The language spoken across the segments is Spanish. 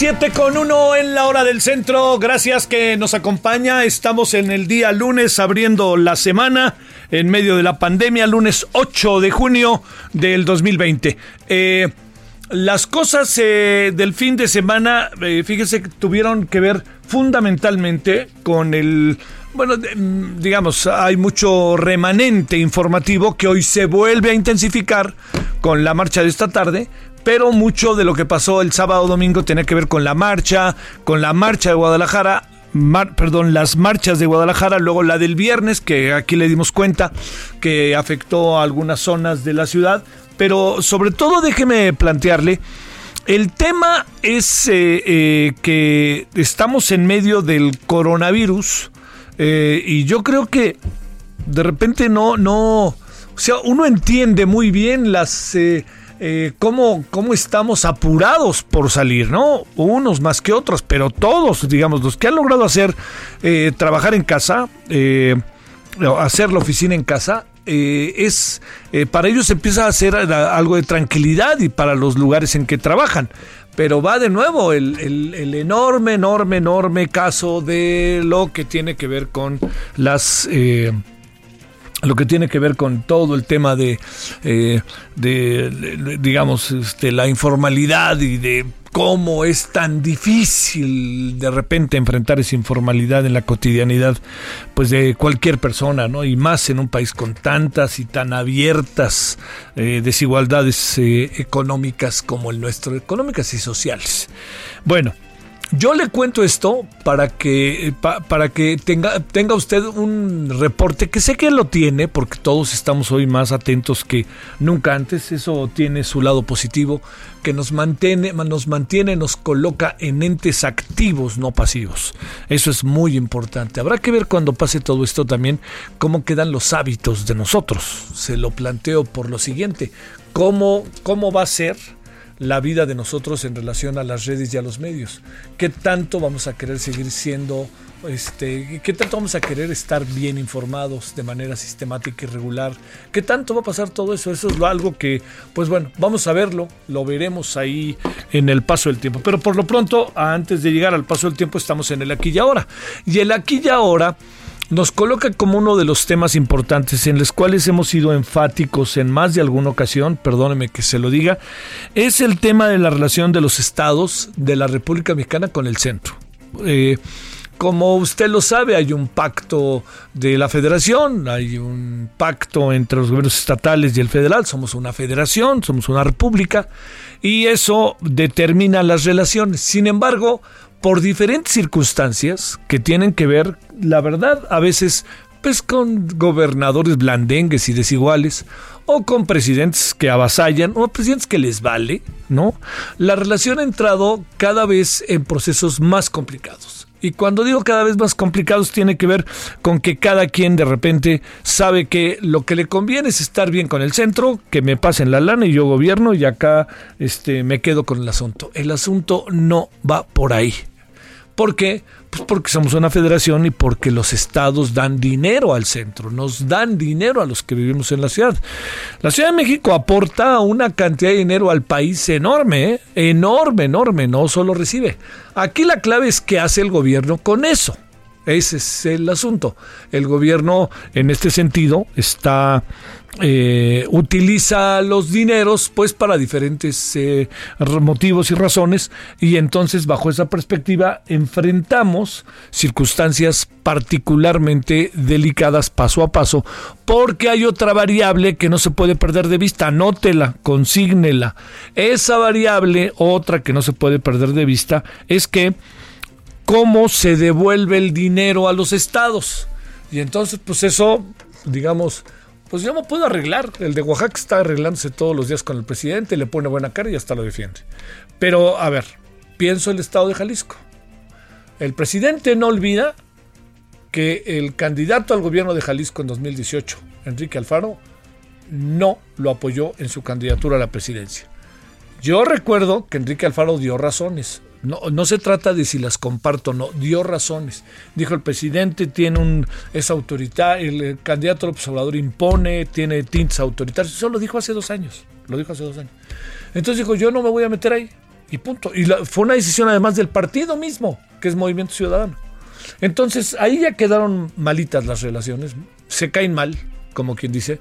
Siete con uno en la hora del centro. Gracias que nos acompaña. Estamos en el día lunes abriendo la semana en medio de la pandemia, lunes 8 de junio del 2020. Eh, las cosas eh, del fin de semana, eh, fíjese, tuvieron que ver fundamentalmente con el... Bueno, mm, digamos, hay mucho remanente informativo que hoy se vuelve a intensificar con la marcha de esta tarde, pero mucho de lo que pasó el sábado domingo tiene que ver con la marcha, con la marcha de Guadalajara, perdón, las marchas de Guadalajara, luego la del viernes, que aquí le dimos cuenta que afectó a algunas zonas de la ciudad, pero sobre todo déjeme plantearle, el tema es eh, eh, que estamos en medio del coronavirus eh, y yo creo que de repente no, no, o sea, uno entiende muy bien las eh, cómo, estamos apurados por salir, ¿no? Unos más que otros, pero todos, digamos, los que han logrado hacer, eh, trabajar en casa, eh, hacer la oficina en casa, es para ellos empieza a ser algo de tranquilidad y para los lugares en que trabajan. Pero va de nuevo el, el enorme, enorme, enorme caso de lo que tiene que ver con las lo que tiene que ver con todo el tema de, eh, de, digamos, este, la informalidad y de cómo es tan difícil de repente enfrentar esa informalidad en la cotidianidad, pues de cualquier persona, ¿no? Y más en un país con tantas y tan abiertas eh, desigualdades eh, económicas como el nuestro, económicas y sociales. Bueno, yo le cuento esto para que, para que tenga, tenga usted un reporte que sé que lo tiene, porque todos estamos hoy más atentos que nunca antes. Eso tiene su lado positivo, que nos mantiene, nos mantiene, nos coloca en entes activos, no pasivos. Eso es muy importante. Habrá que ver cuando pase todo esto también cómo quedan los hábitos de nosotros. Se lo planteo por lo siguiente. ¿Cómo, cómo va a ser? La vida de nosotros en relación a las redes y a los medios. ¿Qué tanto vamos a querer seguir siendo, este, qué tanto vamos a querer estar bien informados de manera sistemática y regular? ¿Qué tanto va a pasar todo eso? Eso es algo que, pues bueno, vamos a verlo, lo veremos ahí en el paso del tiempo. Pero por lo pronto, antes de llegar al paso del tiempo, estamos en el aquí y ahora. Y el aquí y ahora nos coloca como uno de los temas importantes en los cuales hemos sido enfáticos en más de alguna ocasión, perdóneme que se lo diga, es el tema de la relación de los estados de la República Mexicana con el centro. Eh, como usted lo sabe, hay un pacto de la federación, hay un pacto entre los gobiernos estatales y el federal, somos una federación, somos una república, y eso determina las relaciones. Sin embargo, por diferentes circunstancias que tienen que ver, la verdad, a veces pues con gobernadores blandengues y desiguales, o con presidentes que avasallan, o presidentes que les vale, ¿no? La relación ha entrado cada vez en procesos más complicados. Y cuando digo cada vez más complicados tiene que ver con que cada quien de repente sabe que lo que le conviene es estar bien con el centro, que me pasen la lana y yo gobierno y acá este me quedo con el asunto. El asunto no va por ahí. ¿Por qué? Pues porque somos una federación y porque los estados dan dinero al centro, nos dan dinero a los que vivimos en la ciudad. La Ciudad de México aporta una cantidad de dinero al país enorme, ¿eh? enorme, enorme, no solo recibe. Aquí la clave es qué hace el gobierno con eso. Ese es el asunto. El gobierno, en este sentido, está eh, utiliza los dineros pues para diferentes eh, motivos y razones y entonces bajo esa perspectiva enfrentamos circunstancias particularmente delicadas paso a paso porque hay otra variable que no se puede perder de vista, anótela, consígnela. Esa variable, otra que no se puede perder de vista, es que cómo se devuelve el dinero a los estados. Y entonces, pues eso, digamos, pues yo no puedo arreglar. El de Oaxaca está arreglándose todos los días con el presidente, le pone buena cara y hasta lo defiende. Pero, a ver, pienso el estado de Jalisco. El presidente no olvida que el candidato al gobierno de Jalisco en 2018, Enrique Alfaro, no lo apoyó en su candidatura a la presidencia. Yo recuerdo que Enrique Alfaro dio razones. No, no se trata de si las comparto o no, dio razones. Dijo el presidente tiene un es autoridad, el candidato al observador impone, tiene tintes autoritarios. Eso lo dijo hace dos años. Lo dijo hace dos años. Entonces dijo, yo no me voy a meter ahí. Y punto. Y fue una decisión además del partido mismo, que es Movimiento Ciudadano. Entonces ahí ya quedaron malitas las relaciones, se caen mal, como quien dice.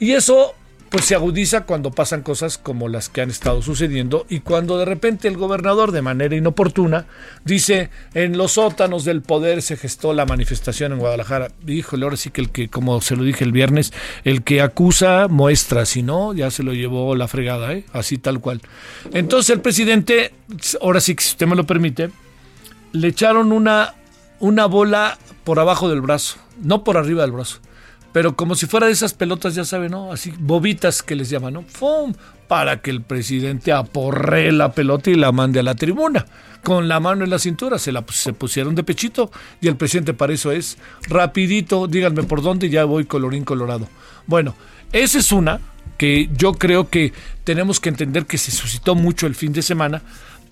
Y eso pues se agudiza cuando pasan cosas como las que han estado sucediendo y cuando de repente el gobernador de manera inoportuna dice en los sótanos del poder se gestó la manifestación en Guadalajara. Híjole, ahora sí que el que, como se lo dije el viernes, el que acusa muestra, si no, ya se lo llevó la fregada, ¿eh? así tal cual. Entonces el presidente, ahora sí que si usted me lo permite, le echaron una, una bola por abajo del brazo, no por arriba del brazo pero como si fuera de esas pelotas, ya saben, ¿no? Así, bobitas que les llaman, ¿no? ¡Fum! Para que el presidente aporre la pelota y la mande a la tribuna. Con la mano en la cintura, se la se pusieron de pechito y el presidente para eso es rapidito, díganme por dónde, ya voy colorín colorado. Bueno, esa es una que yo creo que tenemos que entender que se suscitó mucho el fin de semana,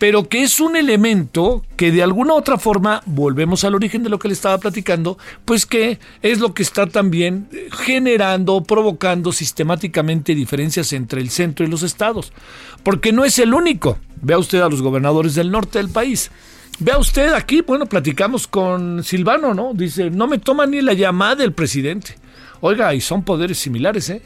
pero que es un elemento que de alguna otra forma, volvemos al origen de lo que le estaba platicando, pues que es lo que está también generando, provocando sistemáticamente diferencias entre el centro y los estados. Porque no es el único. Vea usted a los gobernadores del norte del país. Vea usted aquí, bueno, platicamos con Silvano, ¿no? Dice, no me toma ni la llamada del presidente. Oiga, y son poderes similares, ¿eh?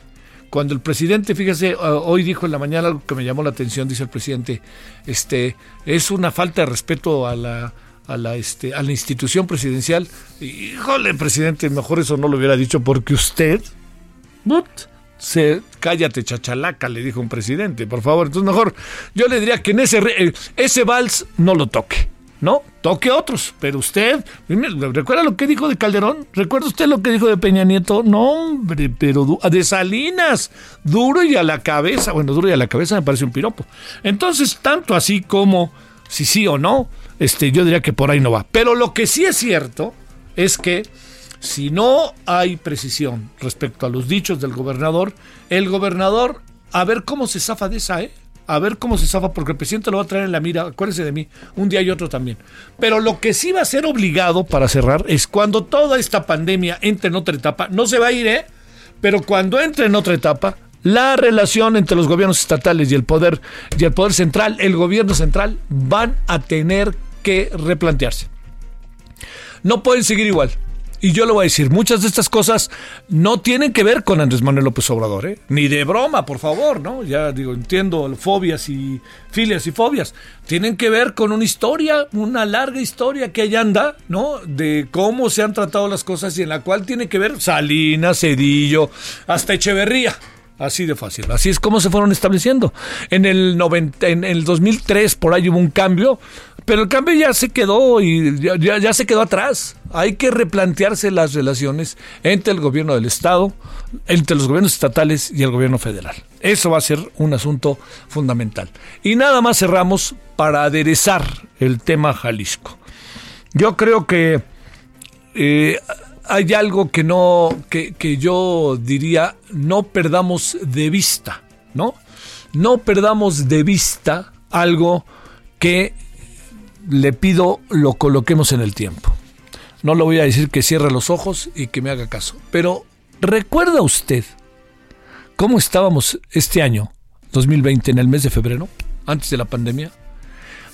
Cuando el presidente, fíjese, hoy dijo en la mañana algo que me llamó la atención, dice el presidente, este, es una falta de respeto a la, a la, este, a la institución presidencial. Híjole, presidente, mejor eso no lo hubiera dicho porque usted, se, cállate chachalaca, le dijo un presidente, por favor. Entonces mejor, yo le diría que en ese, eh, ese vals no lo toque. No, toque otros, pero usted, ¿recuerda lo que dijo de Calderón? ¿Recuerda usted lo que dijo de Peña Nieto? No, hombre, pero de Salinas, duro y a la cabeza. Bueno, duro y a la cabeza me parece un piropo. Entonces, tanto así como si sí o no, este, yo diría que por ahí no va. Pero lo que sí es cierto es que si no hay precisión respecto a los dichos del gobernador, el gobernador, a ver cómo se zafa de esa, ¿eh? A ver cómo se zafa, porque el presidente lo va a traer en la mira, acuérdense de mí, un día y otro también. Pero lo que sí va a ser obligado para cerrar es cuando toda esta pandemia entre en otra etapa, no se va a ir, ¿eh? Pero cuando entre en otra etapa, la relación entre los gobiernos estatales y el poder y el poder central, el gobierno central, van a tener que replantearse. No pueden seguir igual. Y yo le voy a decir, muchas de estas cosas no tienen que ver con Andrés Manuel López Obrador, ¿eh? ni de broma, por favor, ¿no? Ya digo, entiendo fobias y filias y fobias. Tienen que ver con una historia, una larga historia que allá anda, ¿no? De cómo se han tratado las cosas y en la cual tiene que ver Salinas, Cedillo, hasta Echeverría. Así de fácil. Así es como se fueron estableciendo. En el, 90, en el 2003 por ahí hubo un cambio, pero el cambio ya se quedó y ya, se quedó atrás. Hay que replantearse las relaciones entre el gobierno del Estado, entre los gobiernos estatales y el gobierno federal. Eso va a ser un asunto fundamental. Y nada más cerramos para aderezar el tema Jalisco. Yo creo que eh, hay algo que no, que, yo diría, no perdamos de vista, ¿no? No perdamos de vista algo que le pido lo coloquemos en el tiempo. No le voy a decir que cierre los ojos y que me haga caso, pero ¿recuerda usted cómo estábamos este año, 2020, en el mes de febrero, antes de la pandemia?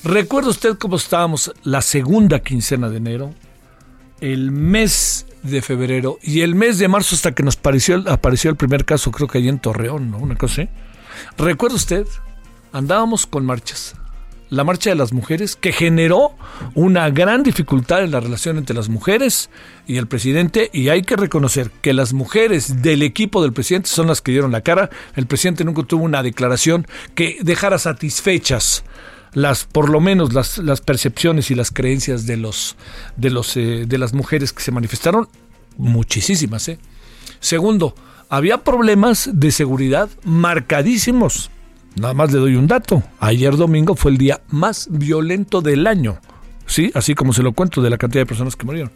¿Recuerda usted cómo estábamos la segunda quincena de enero, el mes de febrero y el mes de marzo hasta que nos apareció, el primer caso, creo que allí en Torreón, ¿no? Una cosa. ¿Recuerda usted? Andábamos con marchas. La marcha de las mujeres que generó una gran dificultad en la relación entre las mujeres y el presidente y hay que reconocer que las mujeres del equipo del presidente son las que dieron la cara. El presidente nunca tuvo una declaración que dejara satisfechas las por lo menos las, las percepciones y las creencias de los de los eh, de las mujeres que se manifestaron muchísimas ¿eh? segundo había problemas de seguridad marcadísimos nada más le doy un dato ayer domingo fue el día más violento del año sí así como se lo cuento de la cantidad de personas que murieron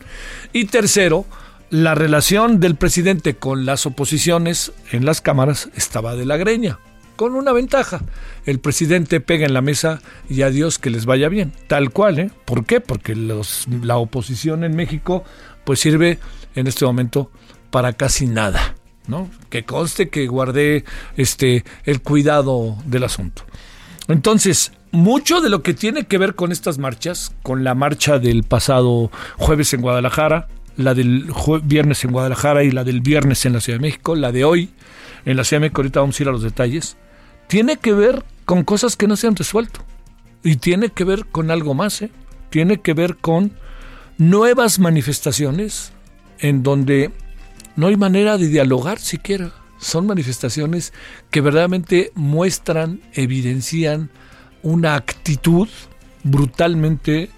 y tercero la relación del presidente con las oposiciones en las cámaras estaba de la greña con una ventaja. El presidente pega en la mesa y a Dios que les vaya bien. Tal cual, ¿eh? ¿Por qué? Porque los, la oposición en México pues sirve en este momento para casi nada, Que conste que guardé este el cuidado del asunto. Entonces, mucho de lo que tiene que ver con estas marchas, con la marcha del pasado jueves en Guadalajara, la del viernes en Guadalajara y la del viernes en la Ciudad de México, la de hoy en la Ciudad de México, ahorita vamos a ir a los detalles, tiene que ver con cosas que no se han resuelto. Y tiene que ver con algo más, ¿eh? Tiene que ver con nuevas manifestaciones en donde no hay manera de dialogar siquiera. Son manifestaciones que verdaderamente muestran, evidencian una actitud brutalmente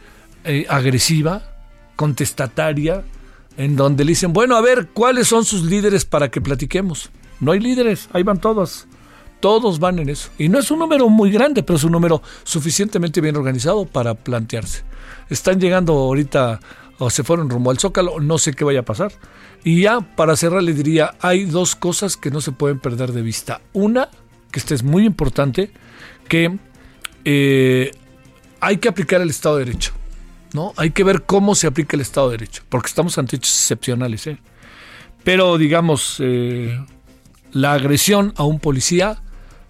eh, agresiva, contestataria, en donde le dicen, bueno, a ver, ¿cuáles son sus líderes para que platiquemos? No hay líderes, ahí van todos. Todos van en eso. Y no es un número muy grande, pero es un número suficientemente bien organizado para plantearse. Están llegando ahorita o se fueron rumbo al Zócalo, no sé qué vaya a pasar. Y ya para cerrar le diría, hay dos cosas que no se pueden perder de vista. Una, que esta es muy importante, que eh, hay que aplicar el Estado de Derecho. ¿no? Hay que ver cómo se aplica el Estado de Derecho, porque estamos ante hechos excepcionales. ¿eh? Pero digamos, eh, la agresión a un policía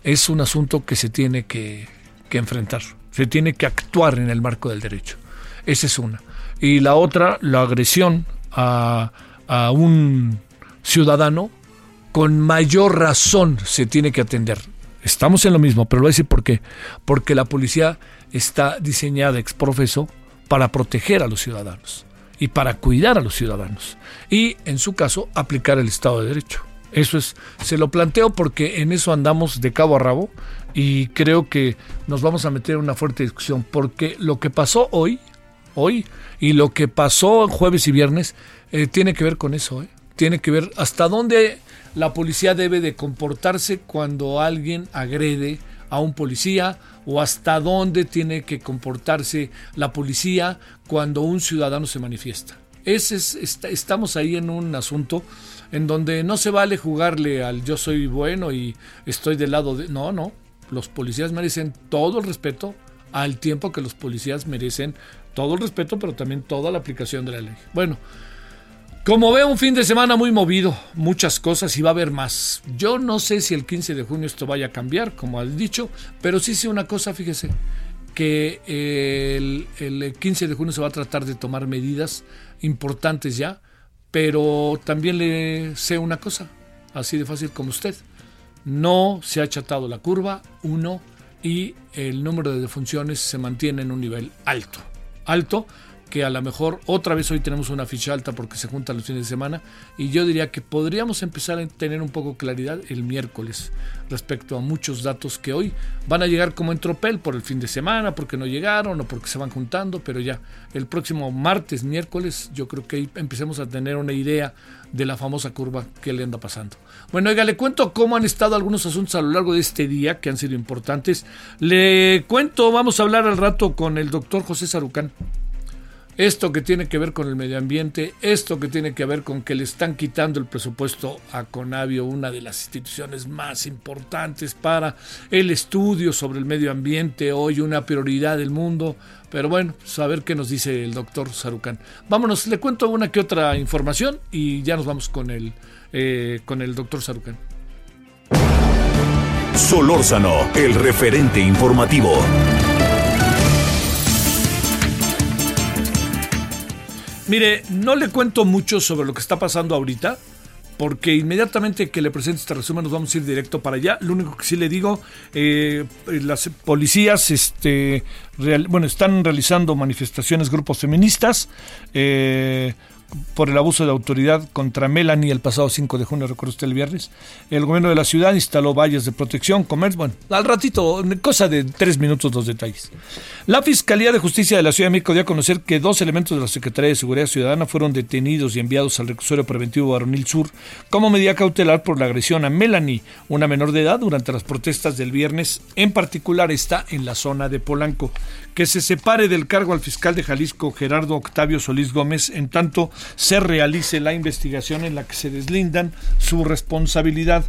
es un asunto que se tiene que, enfrentar, se tiene que actuar en el marco del derecho. Esa es una. Y la otra, la agresión a, a un ciudadano, con mayor razón se tiene que atender. Estamos en lo mismo, pero lo voy a decir por qué. Porque la policía está diseñada ex profeso para proteger a los ciudadanos y para cuidar a los ciudadanos. Y, en su caso, aplicar el Estado de Derecho. Eso es, se lo planteo porque en eso andamos de cabo a rabo y creo que nos vamos a meter en una fuerte discusión porque lo que pasó hoy, hoy y lo que pasó jueves y viernes eh, tiene que ver con eso, ¿eh? tiene que ver hasta dónde la policía debe de comportarse cuando alguien agrede a un policía o hasta dónde tiene que comportarse la policía cuando un ciudadano se manifiesta. Ese es, estamos ahí en un asunto en donde no se vale jugarle al yo soy bueno y estoy del lado de... No, no, los policías merecen todo el respeto al tiempo que los policías merecen todo el respeto, pero también toda la aplicación de la ley. Bueno, como veo un fin de semana muy movido, muchas cosas y va a haber más. Yo no sé si el 15 de junio esto vaya a cambiar, como has dicho, pero sí sé una cosa, fíjese, que el, el 15 de junio se va a tratar de tomar medidas importantes ya pero también le sé una cosa, así de fácil como usted. No se ha achatado la curva, uno, y el número de defunciones se mantiene en un nivel alto. Alto que a lo mejor otra vez hoy tenemos una ficha alta porque se juntan los fines de semana y yo diría que podríamos empezar a tener un poco claridad el miércoles respecto a muchos datos que hoy van a llegar como en tropel por el fin de semana, porque no llegaron o porque se van juntando, pero ya el próximo martes, miércoles, yo creo que empecemos a tener una idea de la famosa curva que le anda pasando. Bueno, oiga, le cuento cómo han estado algunos asuntos a lo largo de este día que han sido importantes. Le cuento, vamos a hablar al rato con el doctor José Sarucán esto que tiene que ver con el medio ambiente, esto que tiene que ver con que le están quitando el presupuesto a Conavio, una de las instituciones más importantes para el estudio sobre el medio ambiente, hoy una prioridad del mundo. Pero bueno, saber pues qué nos dice el doctor Sarucán. Vámonos, le cuento una que otra información y ya nos vamos con el, eh, con el doctor Sarucán. Solórzano, el referente informativo. Mire, no le cuento mucho sobre lo que está pasando ahorita, porque inmediatamente que le presente este resumen nos vamos a ir directo para allá. Lo único que sí le digo, eh, las policías este, bueno, están realizando manifestaciones, grupos feministas. Eh, por el abuso de autoridad contra Melanie el pasado 5 de junio, recuerdo usted el viernes. El gobierno de la ciudad instaló vallas de protección, comercio, bueno, al ratito, cosa de tres minutos los detalles. La Fiscalía de Justicia de la Ciudad de México dio a conocer que dos elementos de la Secretaría de Seguridad Ciudadana fueron detenidos y enviados al reclusorio preventivo Baronil Sur como medida cautelar por la agresión a Melanie, una menor de edad, durante las protestas del viernes. En particular está en la zona de Polanco. Que se separe del cargo al fiscal de Jalisco, Gerardo Octavio Solís Gómez, en tanto se realice la investigación en la que se deslindan su responsabilidad.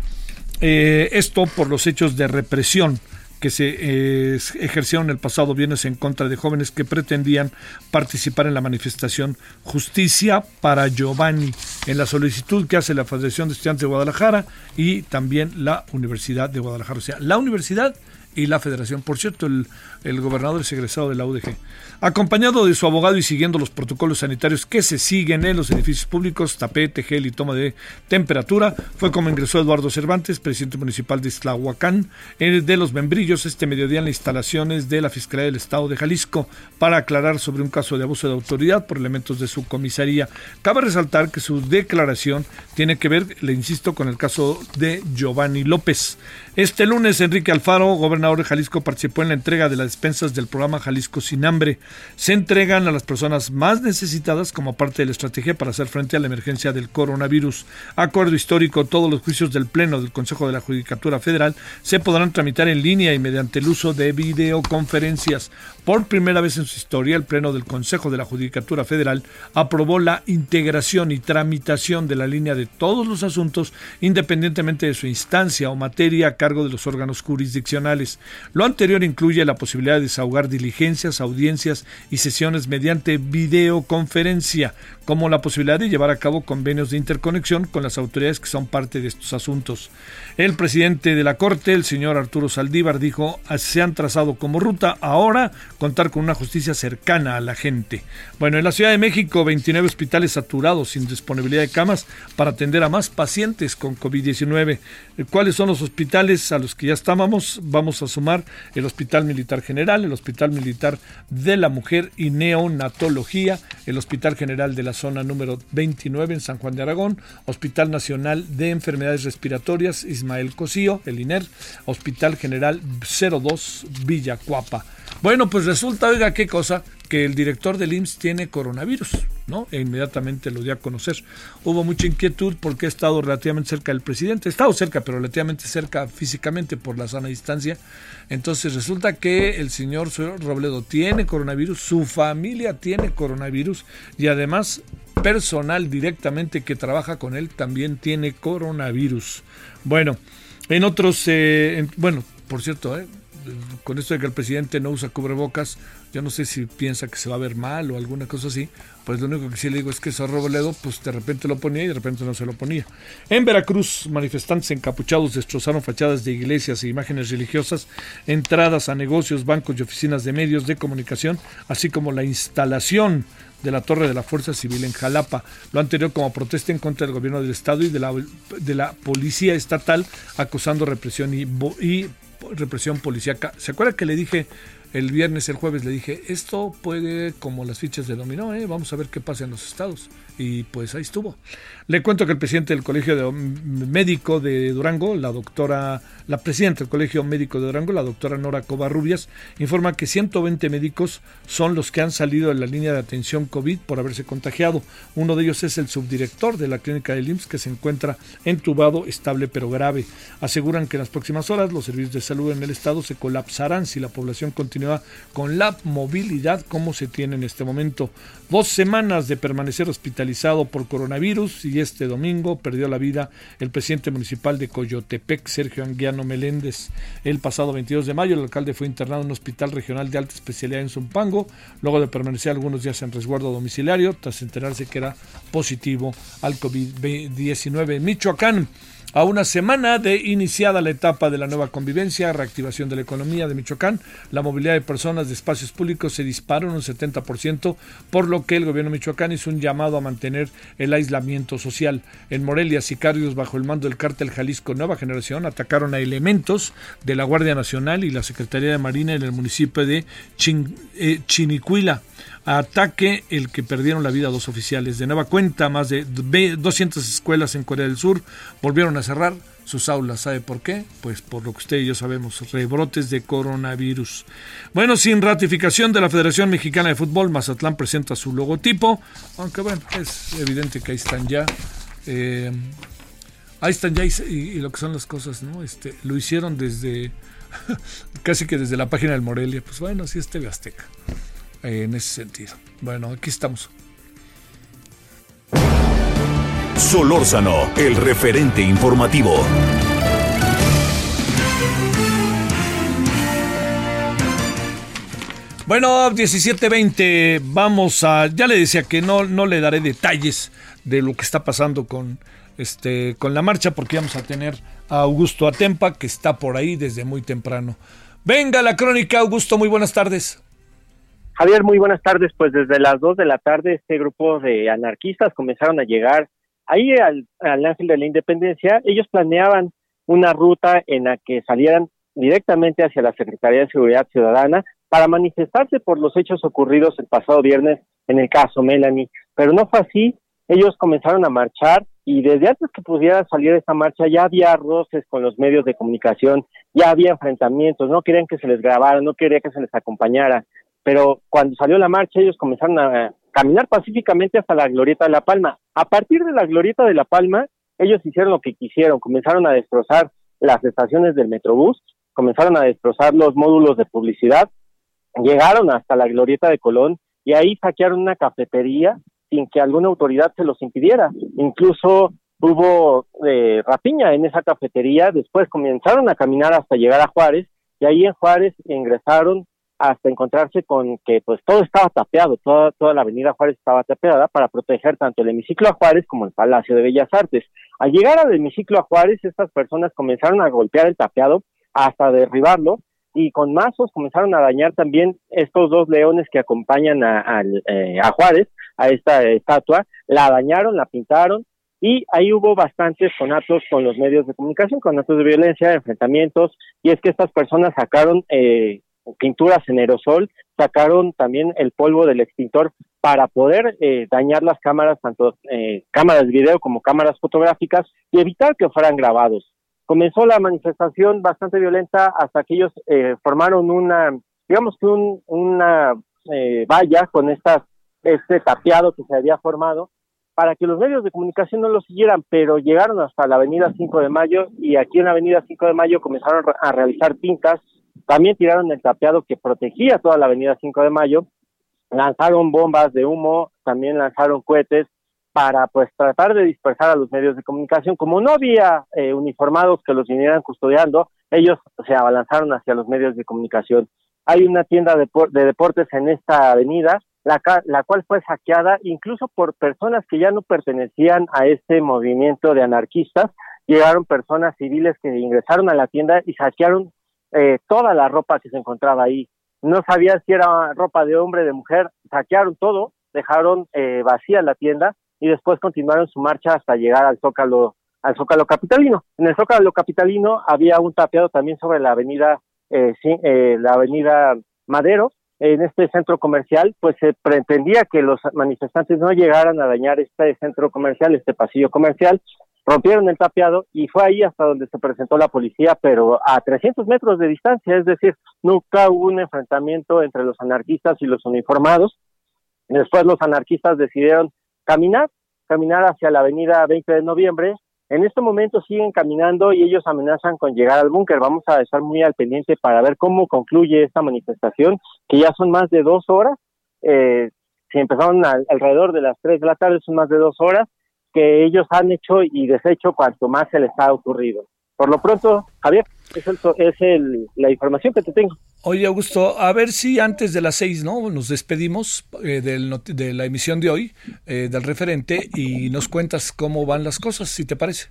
Eh, esto por los hechos de represión que se eh, ejercieron el pasado viernes en contra de jóvenes que pretendían participar en la manifestación Justicia para Giovanni, en la solicitud que hace la Federación de Estudiantes de Guadalajara y también la Universidad de Guadalajara. O sea, la universidad y la federación. Por cierto, el, el, gobernador es egresado de la UDG. Acompañado de su abogado y siguiendo los protocolos sanitarios que se siguen en los edificios públicos, tapete, gel y toma de temperatura, fue como ingresó Eduardo Cervantes, presidente municipal de Islahuacán, de los membrillos este mediodía en las instalaciones de la Fiscalía del Estado de Jalisco para aclarar sobre un caso de abuso de autoridad por elementos de su comisaría. Cabe resaltar que su declaración tiene que ver, le insisto, con el caso de Giovanni López. Este lunes, Enrique Alfaro, gobernador de Jalisco, participó en la entrega de las despensas del programa Jalisco Sin Hambre. Se entregan a las personas más necesitadas como parte de la estrategia para hacer frente a la emergencia del coronavirus. Acuerdo histórico, todos los juicios del Pleno del Consejo de la Judicatura Federal se podrán tramitar en línea y mediante el uso de videoconferencias. Por primera vez en su historia, el Pleno del Consejo de la Judicatura Federal aprobó la integración y tramitación de la línea de todos los asuntos, independientemente de su instancia o materia cargo de los órganos jurisdiccionales. Lo anterior incluye la posibilidad de desahogar diligencias, audiencias y sesiones mediante videoconferencia, como la posibilidad de llevar a cabo convenios de interconexión con las autoridades que son parte de estos asuntos. El presidente de la Corte, el señor Arturo Saldívar, dijo, se han trazado como ruta ahora contar con una justicia cercana a la gente. Bueno, en la Ciudad de México, 29 hospitales saturados sin disponibilidad de camas para atender a más pacientes con COVID-19. ¿Cuáles son los hospitales? a los que ya estábamos, vamos a sumar el Hospital Militar General, el Hospital Militar de la Mujer y Neonatología, el Hospital General de la Zona número 29 en San Juan de Aragón, Hospital Nacional de Enfermedades Respiratorias Ismael Cosío, el INER, Hospital General 02 Villacuapa. Bueno, pues resulta, oiga, qué cosa, que el director del IMSS tiene coronavirus, ¿no? E inmediatamente lo dio a conocer. Hubo mucha inquietud porque ha estado relativamente cerca del presidente, ha estado cerca, pero relativamente cerca físicamente por la sana distancia. Entonces resulta que el señor Robledo tiene coronavirus, su familia tiene coronavirus y además personal directamente que trabaja con él también tiene coronavirus. Bueno, en otros, eh, bueno, por cierto, eh, con esto de que el presidente no usa cubrebocas, yo no sé si piensa que se va a ver mal o alguna cosa así, pues lo único que sí le digo es que eso Robledo, pues de repente lo ponía y de repente no se lo ponía. En Veracruz, manifestantes encapuchados destrozaron fachadas de iglesias e imágenes religiosas, entradas a negocios, bancos y oficinas de medios de comunicación, así como la instalación de la Torre de la Fuerza Civil en Jalapa. Lo anterior como protesta en contra del gobierno del Estado y de la, de la Policía Estatal, acusando represión y, y represión policíaca. ¿Se acuerda que le dije el viernes, el jueves, le dije, esto puede como las fichas de dominó, ¿eh? vamos a ver qué pasa en los estados? Y pues ahí estuvo. Le cuento que el presidente del Colegio de Médico de Durango, la doctora, la presidenta del Colegio Médico de Durango, la doctora Nora Covarrubias, informa que 120 médicos son los que han salido de la línea de atención COVID por haberse contagiado. Uno de ellos es el subdirector de la clínica del IMSS que se encuentra entubado, estable pero grave. Aseguran que en las próximas horas los servicios de salud en el estado se colapsarán si la población continúa con la movilidad como se tiene en este momento. Dos semanas de permanecer por coronavirus y este domingo perdió la vida el presidente municipal de Coyotepec, Sergio Anguiano Meléndez. El pasado 22 de mayo el alcalde fue internado en un hospital regional de alta especialidad en Zumpango, luego de permanecer algunos días en resguardo domiciliario, tras enterarse que era positivo al COVID-19 en Michoacán. A una semana de iniciada la etapa de la nueva convivencia, reactivación de la economía de Michoacán, la movilidad de personas de espacios públicos se disparó en un 70%, por lo que el gobierno Michoacán hizo un llamado a mantener el aislamiento social. En Morelia, sicarios bajo el mando del cártel Jalisco Nueva Generación atacaron a elementos de la Guardia Nacional y la Secretaría de Marina en el municipio de eh, Chinicuila ataque el que perdieron la vida dos oficiales. De nueva cuenta, más de 200 escuelas en Corea del Sur volvieron a cerrar sus aulas. ¿Sabe por qué? Pues por lo que usted y yo sabemos, rebrotes de coronavirus. Bueno, sin ratificación de la Federación Mexicana de Fútbol, Mazatlán presenta su logotipo, aunque bueno, es evidente que ahí están ya. Eh, ahí están ya y, lo que son las cosas, ¿no? Este, lo hicieron desde, casi que desde la página del Morelia. Pues bueno, así es TV Azteca en ese sentido. Bueno, aquí estamos. Solórzano, el referente informativo. Bueno, 17:20, vamos a ya le decía que no no le daré detalles de lo que está pasando con este con la marcha porque vamos a tener a Augusto Atempa que está por ahí desde muy temprano. Venga la crónica, Augusto, muy buenas tardes. Javier, muy buenas tardes. Pues desde las dos de la tarde este grupo de anarquistas comenzaron a llegar ahí al, Ángel de la Independencia. Ellos planeaban una ruta en la que salieran directamente hacia la Secretaría de Seguridad Ciudadana para manifestarse por los hechos ocurridos el pasado viernes en el caso Melanie. Pero no fue así. Ellos comenzaron a marchar y desde antes que pudiera salir esta marcha ya había roces con los medios de comunicación, ya había enfrentamientos, no querían que se les grabara, no querían que se les acompañara pero cuando salió la marcha ellos comenzaron a caminar pacíficamente hasta la Glorieta de la Palma. A partir de la Glorieta de la Palma, ellos hicieron lo que quisieron, comenzaron a destrozar las estaciones del Metrobús, comenzaron a destrozar los módulos de publicidad, llegaron hasta la Glorieta de Colón y ahí saquearon una cafetería sin que alguna autoridad se los impidiera. Incluso hubo eh, rapiña en esa cafetería, después comenzaron a caminar hasta llegar a Juárez y ahí en Juárez ingresaron hasta encontrarse con que pues todo estaba tapeado, toda, toda la avenida Juárez estaba tapeada para proteger tanto el hemiciclo a Juárez como el Palacio de Bellas Artes. Al llegar al hemiciclo a Juárez, estas personas comenzaron a golpear el tapeado hasta derribarlo y con mazos comenzaron a dañar también estos dos leones que acompañan a, eh, a Juárez, a esta estatua, la dañaron, la pintaron y ahí hubo bastantes conatos con los medios de comunicación, conatos de violencia, enfrentamientos, y es que estas personas sacaron eh, pinturas en aerosol, sacaron también el polvo del extintor para poder eh, dañar las cámaras, tanto eh, cámaras de video como cámaras fotográficas, y evitar que fueran grabados. Comenzó la manifestación bastante violenta hasta que ellos eh, formaron una, digamos que un, una valla con estas, este tapiado que se había formado para que los medios de comunicación no lo siguieran, pero llegaron hasta la avenida 5 de Mayo y aquí en la avenida 5 de Mayo comenzaron a realizar pintas también tiraron el tapeado que protegía toda la avenida 5 de Mayo, lanzaron bombas de humo, también lanzaron cohetes para pues tratar de dispersar a los medios de comunicación. Como no había eh, uniformados que los vinieran custodiando, ellos se abalanzaron hacia los medios de comunicación. Hay una tienda de, de deportes en esta avenida, la, la, cual fue saqueada incluso por personas que ya no pertenecían a este movimiento de anarquistas. Llegaron personas civiles que ingresaron a la tienda y saquearon eh, toda la ropa que se encontraba ahí. No sabían si era ropa de hombre, de mujer, saquearon todo, dejaron eh, vacía la tienda y después continuaron su marcha hasta llegar al Zócalo, al Zócalo Capitalino. En el Zócalo Capitalino había un tapeado también sobre la avenida, eh, eh, la avenida Madero, en este centro comercial, pues se pretendía que los manifestantes no llegaran a dañar este centro comercial, este pasillo comercial, rompieron el tapeado y fue ahí hasta donde se presentó la policía, pero a 300 metros de distancia, es decir, nunca hubo un enfrentamiento entre los anarquistas y los uniformados. Después los anarquistas decidieron caminar, caminar hacia la avenida 20 de noviembre. En este momento siguen caminando y ellos amenazan con llegar al búnker. Vamos a estar muy al pendiente para ver cómo concluye esta manifestación, que ya son más de dos horas. Eh, si empezaron alrededor de las tres de la tarde, son más de dos horas que ellos han hecho y deshecho cuanto más se les ha ocurrido. Por lo pronto, Javier, es, el, la información que te tengo. Oye, Augusto, a ver si antes de las seis, ¿no? Nos despedimos eh, de la emisión de hoy, eh, del referente, y nos cuentas cómo van las cosas, si te parece.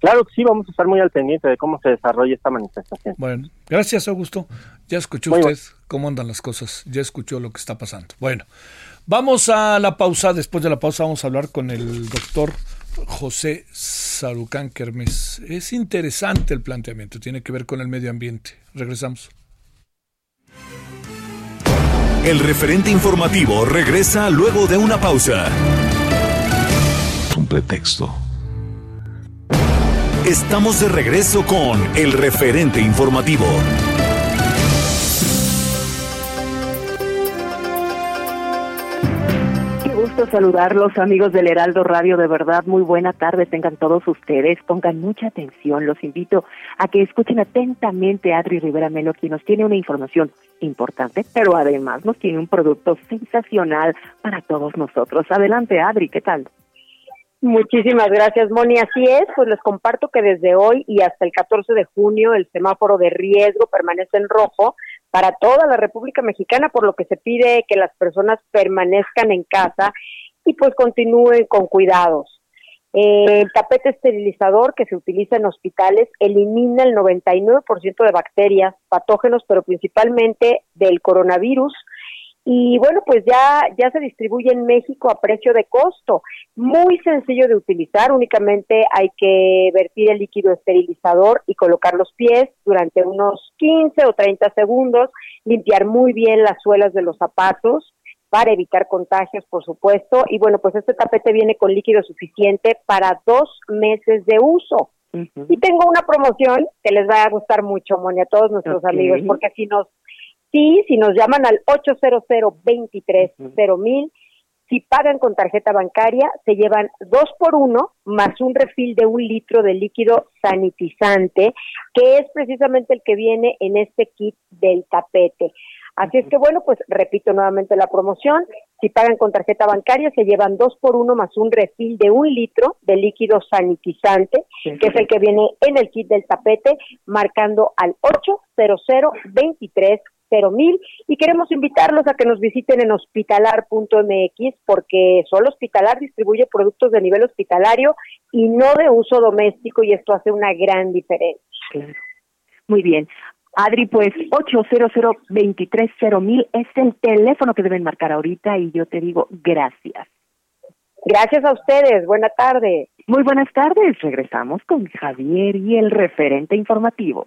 Claro que sí, vamos a estar muy al pendiente de cómo se desarrolla esta manifestación. Bueno, gracias Augusto. Ya escuchó usted cómo andan las cosas, ya escuchó lo que está pasando. Bueno, vamos a la pausa. Después de la pausa vamos a hablar con el doctor José Sarucán Kermes. Es interesante el planteamiento, tiene que ver con el medio ambiente. Regresamos. El referente informativo regresa luego de una pausa. Un pretexto. Estamos de regreso con el referente informativo. Gusto saludarlos, amigos del Heraldo Radio. De verdad, muy buena tarde tengan todos ustedes. Pongan mucha atención. Los invito a que escuchen atentamente a Adri Rivera Melo, quien nos tiene una información importante, pero además nos tiene un producto sensacional para todos nosotros. Adelante, Adri, ¿qué tal? Muchísimas gracias, Moni. Así es, pues les comparto que desde hoy y hasta el 14 de junio el semáforo de riesgo permanece en rojo para toda la República Mexicana, por lo que se pide que las personas permanezcan en casa y pues continúen con cuidados. el tapete esterilizador que se utiliza en hospitales elimina el 99% de bacterias, patógenos, pero principalmente del coronavirus, y bueno, pues ya, ya se distribuye en México a precio de costo. Muy sencillo de utilizar, únicamente hay que vertir el líquido esterilizador y colocar los pies durante unos 15 o 30 segundos, limpiar muy bien las suelas de los zapatos para evitar contagios, por supuesto. Y bueno, pues este tapete viene con líquido suficiente para dos meses de uso. Y tengo una promoción que les va a gustar mucho, Moni, a todos nuestros amigos, porque si nos Sí, si nos llaman al 800 mil, si pagan con tarjeta bancaria, se llevan dos por uno más un refil de un litro de líquido sanitizante, que es precisamente el que viene en este kit del tapete. Así es que bueno, pues repito nuevamente la promoción. Si pagan con tarjeta bancaria, se llevan dos por uno más un refil de un litro de líquido sanitizante, que es el que viene en el kit del tapete, marcando al 800 23 mil y queremos invitarlos a que nos visiten en hospitalar.mx porque solo Hospitalar distribuye productos de nivel hospitalario y no de uso doméstico y esto hace una gran diferencia. Muy bien. Adri, pues 800 mil es el teléfono que deben marcar ahorita y yo te digo gracias. Gracias a ustedes. Buena tarde. Muy buenas tardes. Regresamos con Javier y el referente informativo.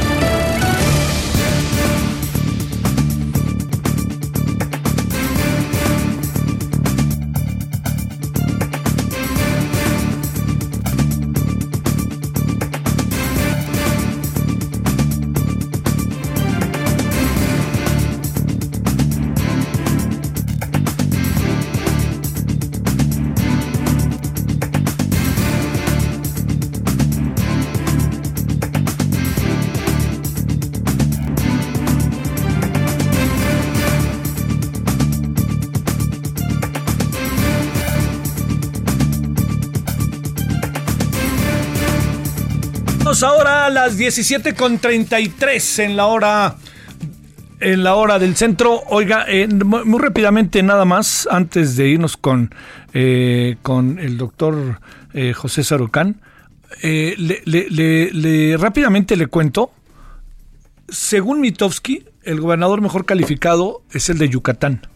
Las 17 con 33 en la hora en la hora del centro. Oiga, eh, muy, rápidamente nada más, antes de irnos con, eh, con el doctor eh, José Sarucán, le, rápidamente le cuento, según Mitowski, el gobernador mejor calificado es el de Yucatán,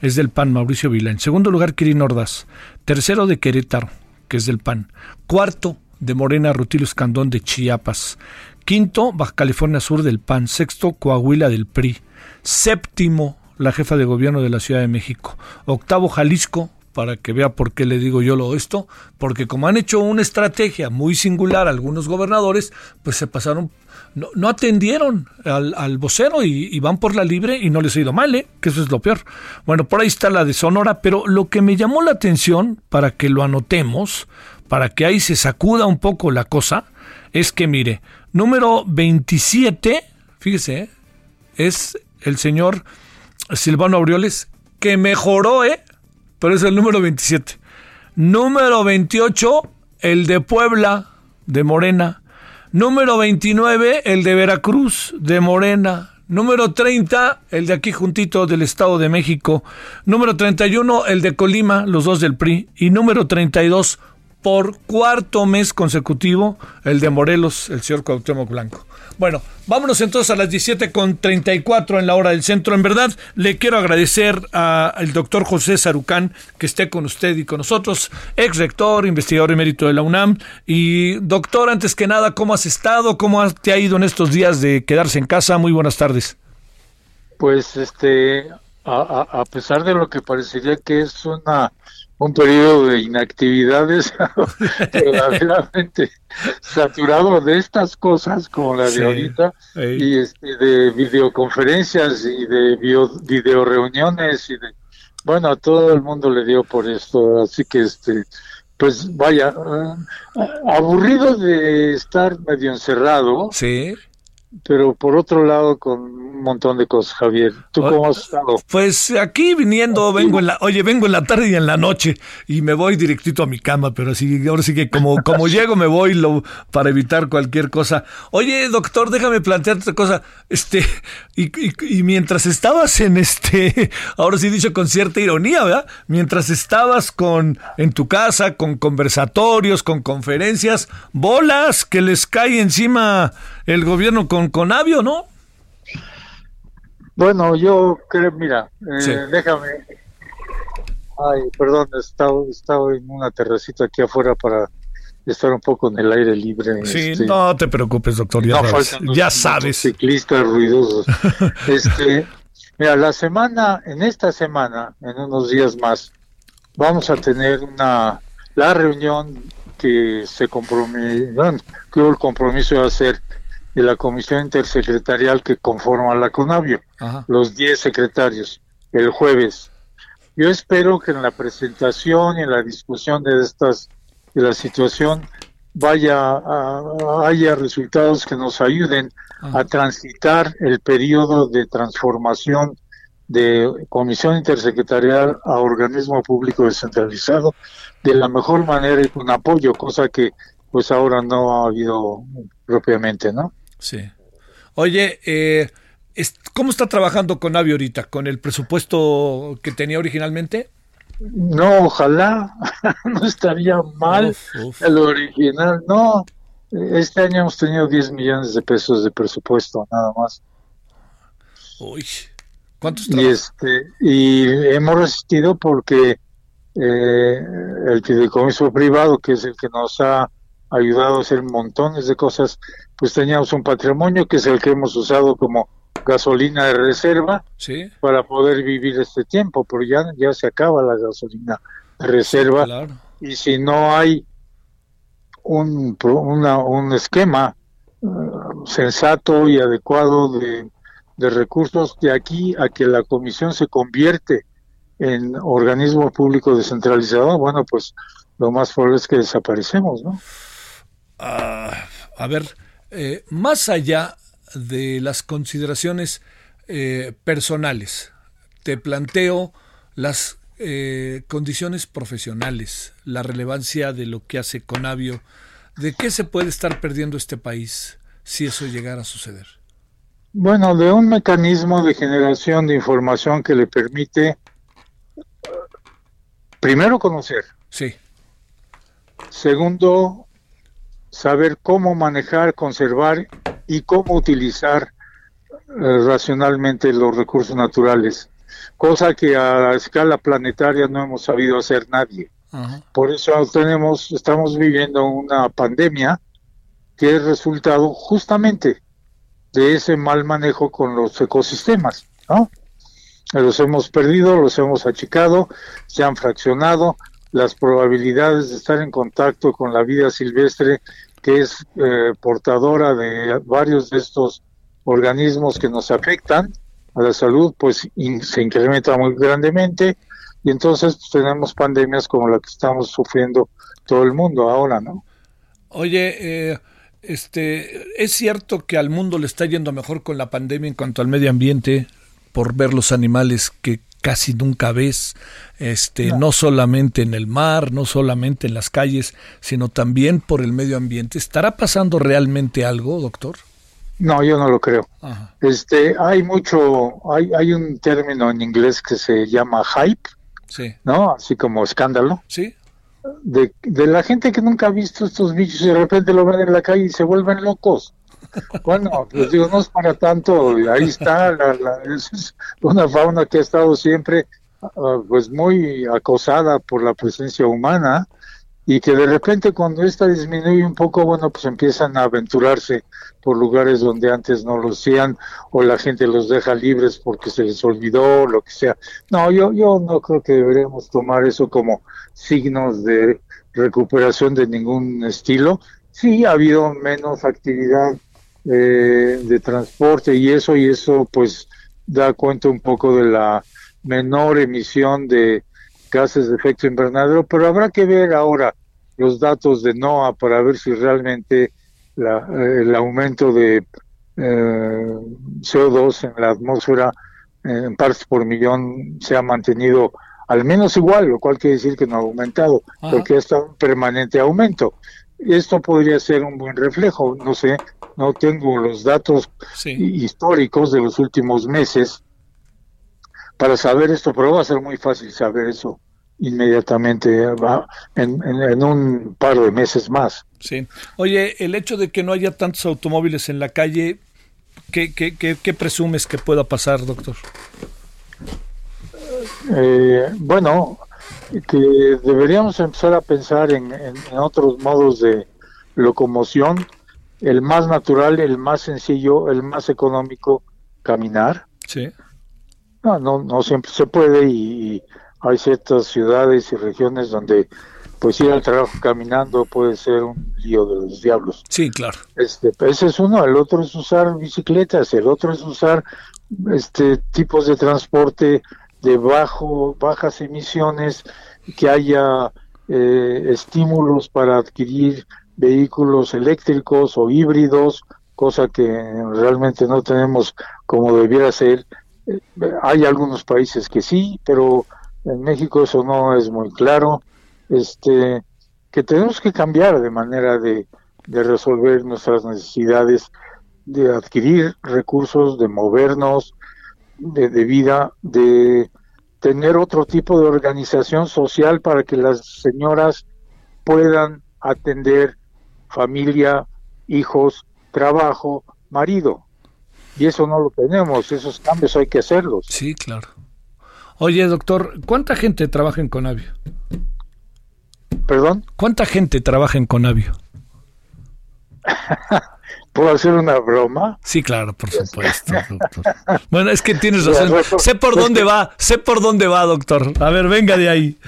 es del PAN, Mauricio Vila. En segundo lugar, Kirin Ordaz. Tercero de Querétaro, que es del PAN. Cuarto, de Morena Rutilio Escandón de Chiapas. Quinto, Baja California Sur del PAN. Sexto, Coahuila del PRI. Séptimo, la jefa de gobierno de la Ciudad de México. Octavo, Jalisco, para que vea por qué le digo yo lo esto, porque como han hecho una estrategia muy singular algunos gobernadores, pues se pasaron, no, no atendieron al, al vocero y, van por la libre y no les ha ido mal, ¿eh? que eso es lo peor. Bueno, por ahí está la de Sonora, pero lo que me llamó la atención, para que lo anotemos, para que ahí se sacuda un poco la cosa, es que mire, número 27, fíjese, ¿eh? es el señor Silvano Aureoles, que mejoró, ¿eh? Pero es el número 27. Número 28, el de Puebla, de Morena. Número 29, el de Veracruz, de Morena. Número 30, el de aquí juntito del Estado de México. Número 31, el de Colima, los dos del PRI. Y número 32, por cuarto mes consecutivo, el de Morelos, el señor Cuauhtémoc Blanco. Bueno, vámonos entonces a las 17 con 34 en la hora del centro. En verdad, le quiero agradecer al doctor José Sarucán que esté con usted y con nosotros, ex rector, investigador emérito de la UNAM. Y doctor, antes que nada, ¿cómo has estado? ¿Cómo te ha ido en estos días de quedarse en casa? Muy buenas tardes. Pues, este, a pesar de lo que parecería que es una un periodo de inactividades verdaderamente saturado de estas cosas como la de ahorita y este, de videoconferencias y de video, video reuniones y de bueno a todo el mundo le dio por esto así que este pues vaya eh, aburrido de estar medio encerrado sí pero por otro lado con un montón de cosas, Javier. ¿Tú cómo has estado? Pues aquí viniendo, vengo en la, oye, vengo en la tarde y en la noche y me voy directito a mi cama, pero sí, ahora sí que como, como llego me voy lo, para evitar cualquier cosa. Oye, doctor, déjame plantearte otra cosa. Este, y, y, mientras estabas en este, ahora sí dicho con cierta ironía, ¿verdad? Mientras estabas con, en tu casa, con conversatorios, con conferencias, bolas que les cae encima el gobierno con Conavio, ¿no? Bueno, yo creo, mira, eh, déjame. Ay, perdón, he estado, en una terracita aquí afuera para estar un poco en el aire libre. Sí, este, no te preocupes, doctor, ya sabes. Ya sabes. Ciclistas ruidosos. este, mira, la semana, en esta semana, en unos días más, vamos a tener una la reunión que se comprometió, que hubo el compromiso de hacer de la comisión intersecretarial que conforma la CONAVIO, los 10 secretarios, el jueves. Yo espero que en la presentación y en la discusión de estas de la situación vaya haya resultados que nos ayuden a transitar el periodo de transformación de comisión intersecretarial a organismo público descentralizado de la mejor manera y con apoyo, cosa que pues ahora no ha habido propiamente, ¿no? Sí. Oye, eh, ¿cómo está trabajando con Avi ahorita? ¿Con el presupuesto que tenía originalmente? No, ojalá, no estaría mal el original, no. Este año hemos tenido 10 millones de pesos de presupuesto, nada más. Uy, ¿cuántos y, este, y hemos resistido porque eh, el fideicomiso privado, que es el que nos ha ayudado a hacer montones de cosas, pues teníamos un patrimonio que es el que hemos usado como gasolina de reserva para poder vivir este tiempo, pero ya, ya se acaba la gasolina de reserva. Y si no hay un, un esquema uh, sensato y adecuado de, de recursos de aquí a que la comisión se convierte en organismo público descentralizado, bueno, pues lo más probable es que desaparecemos, ¿no? A ver, eh, más allá de las consideraciones eh, personales, te planteo las eh, condiciones profesionales, la relevancia de lo que hace Conavio, de qué se puede estar perdiendo este país si eso llegara a suceder. Bueno, de un mecanismo de generación de información que le permite primero conocer. Sí. Segundo, saber cómo manejar, conservar y cómo utilizar eh, racionalmente los recursos naturales, cosa que a escala planetaria no hemos sabido hacer nadie. Por eso tenemos, estamos viviendo una pandemia que es resultado justamente de ese mal manejo con los ecosistemas, ¿no? Los hemos perdido, los hemos achicado, se han fraccionado, las probabilidades de estar en contacto con la vida silvestre que es eh, portadora de varios de estos organismos que nos afectan a la salud, pues se incrementa muy grandemente y entonces pues, tenemos pandemias como la que estamos sufriendo todo el mundo ahora, ¿no? Oye, eh, este, es cierto que al mundo le está yendo mejor con la pandemia en cuanto al medio ambiente por ver los animales que casi nunca ves, este, no. solamente en el mar, no solamente en las calles, sino también por el medio ambiente. ¿Estará pasando realmente algo, doctor? No, yo no lo creo. Este, hay mucho, hay, hay un término en inglés que se llama hype, sí. ¿no? Así como escándalo. Sí. De, de la gente que nunca ha visto estos bichos y de repente lo ven en la calle y se vuelven locos. Bueno, pues digo, no es para tanto, ahí está, la, la, es una fauna que ha estado siempre ah, pues muy acosada por la presencia humana y que de repente cuando esta disminuye un poco, bueno, pues empiezan a aventurarse por lugares donde antes no lo hacían o la gente los deja libres porque se les olvidó, lo que sea. No, yo, yo no creo que deberíamos tomar eso como signos de recuperación de ningún estilo. Sí, ha habido menos actividad eh, de transporte y eso, y eso pues da cuenta un poco de la menor emisión de gases de efecto invernadero, pero habrá que ver ahora los datos de NOAA para ver si realmente la, eh, el aumento de eh, CO2 en la atmósfera en partes por millón se ha mantenido al menos igual, lo cual quiere decir que no ha aumentado, porque está un permanente aumento. Esto podría ser un buen reflejo, no sé, no tengo los datos históricos de los últimos meses para saber esto, pero va a ser muy fácil saber eso inmediatamente en, en, un par de meses más. Sí. Oye, el hecho de que no haya tantos automóviles en la calle, ¿qué, qué, qué, presumes que pueda pasar, doctor? Eh, bueno, que deberíamos empezar a pensar en, en, otros modos de locomoción. El más natural, el más sencillo, el más económico, caminar. Sí. No, no, no siempre se puede y, hay ciertas ciudades y regiones donde pues ir al trabajo caminando puede ser un lío de los diablos. Sí, claro. Este, ese es uno, el otro es usar bicicletas, el otro es usar este tipos de transporte de bajo bajas emisiones, que haya eh, estímulos para adquirir vehículos eléctricos o híbridos, cosa que realmente no tenemos como debiera ser. Eh, hay algunos países que sí, pero en México eso no es muy claro. Este, que tenemos que cambiar de manera de, de resolver nuestras necesidades, de adquirir recursos, de movernos, de, de, vida, de tener otro tipo de organización social para que las señoras puedan atender familia, hijos, trabajo, marido. Y eso no lo tenemos, esos cambios hay que hacerlos. Sí, claro. Oye, doctor, ¿cuánta gente trabaja en Conavio? ¿Perdón? ¿Cuánta gente trabaja en Conavio? ¿Puedo hacer una broma? Sí, claro, por supuesto, doctor. Bueno, es que tienes razón. Sé por dónde va, sé por dónde va, doctor. A ver, venga de ahí.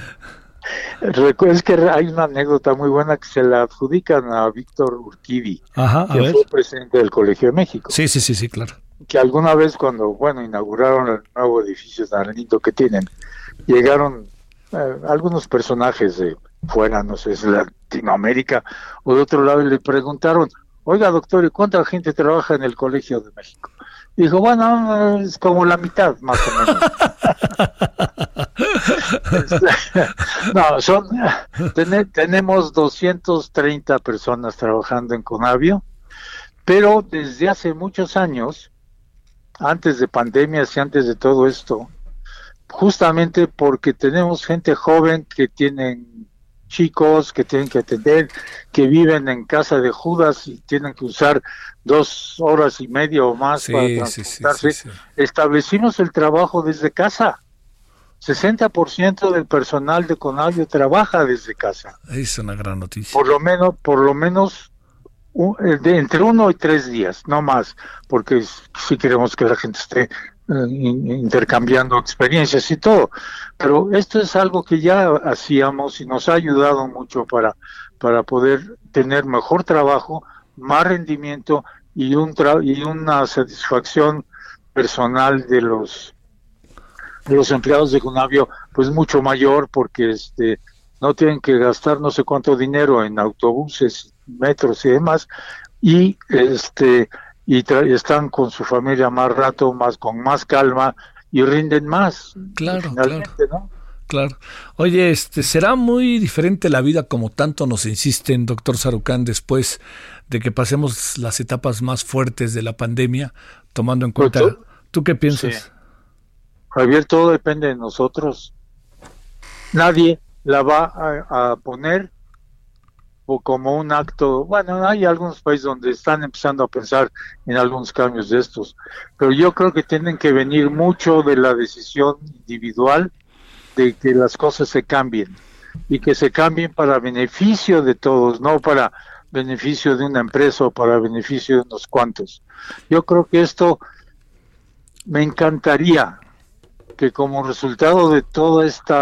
Es que hay una anécdota muy buena que se la adjudican a Víctor Urquidi, que fue presidente del Colegio de México. Sí, sí, sí, sí, claro que alguna vez cuando, bueno, inauguraron el nuevo edificio tan lindo que tienen, llegaron eh, algunos personajes de fuera, no sé, de Latinoamérica o de otro lado y le preguntaron, oiga doctor, ¿y cuánta gente trabaja en el Colegio de México? dijo, bueno, es como la mitad, más o menos. no, son, tenemos 230 personas trabajando en Conavio, pero desde hace muchos años antes de pandemias y antes de todo esto, justamente porque tenemos gente joven que tienen chicos que tienen que atender, que viven en casa de Judas y tienen que usar dos horas y media o más para transportarse. Establecimos el trabajo desde casa. 60% del personal de Conavio trabaja desde casa. Es una gran noticia. Por lo menos, por lo menos eh, de entre uno y tres días, no más, porque si queremos que la gente esté intercambiando experiencias y todo. Pero esto es algo que ya hacíamos y nos ha ayudado mucho para, para poder tener mejor trabajo, más rendimiento y, un y una satisfacción personal de los los empleados de Conavio pues mucho mayor porque este no tienen que gastar no sé cuánto dinero en autobuses metros y demás, y este y, están con su familia más rato, más con más calma y rinden más. Claro, claro. Claro. Oye, este, ¿será muy diferente la vida como tanto nos insisten, doctor Sarucán, después de que pasemos las etapas más fuertes de la pandemia, tomando en cuenta... ¿Tú, qué piensas? Javier, todo depende de nosotros. Nadie la va a, poner como un acto, bueno, hay algunos países donde están empezando a pensar en algunos cambios de estos, pero yo creo que tienen que venir mucho de la decisión individual de que las cosas se cambien y que se cambien para beneficio de todos, no para beneficio de una empresa o para beneficio de unos cuantos. Yo creo que esto me encantaría que como resultado de todo este